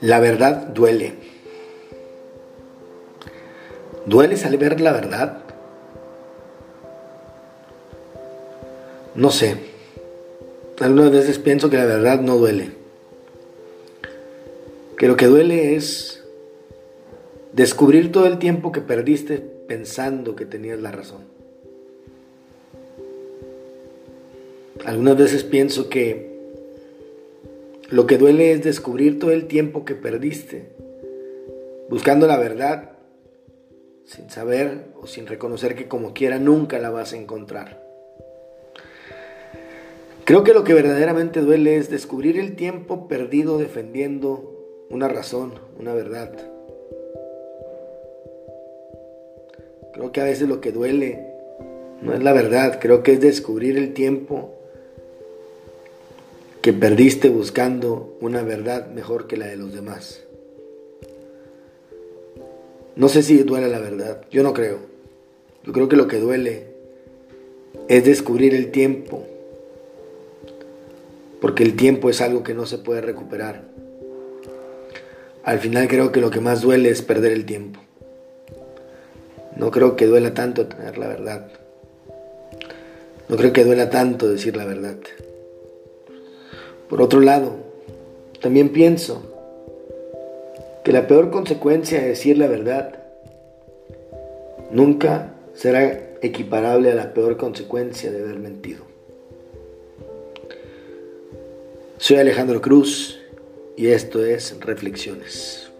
La verdad duele. ¿Duele saber la verdad? No sé. Algunas veces pienso que la verdad no duele. Que lo que duele es descubrir todo el tiempo que perdiste pensando que tenías la razón. Algunas veces pienso que lo que duele es descubrir todo el tiempo que perdiste buscando la verdad sin saber o sin reconocer que como quiera nunca la vas a encontrar. Creo que lo que verdaderamente duele es descubrir el tiempo perdido defendiendo una razón, una verdad. Creo que a veces lo que duele no es la verdad, creo que es descubrir el tiempo que perdiste buscando una verdad mejor que la de los demás. No sé si duele la verdad, yo no creo. Yo creo que lo que duele es descubrir el tiempo, porque el tiempo es algo que no se puede recuperar. Al final creo que lo que más duele es perder el tiempo. No creo que duela tanto tener la verdad. No creo que duela tanto decir la verdad. Por otro lado, también pienso que la peor consecuencia de decir la verdad nunca será equiparable a la peor consecuencia de haber mentido. Soy Alejandro Cruz y esto es Reflexiones.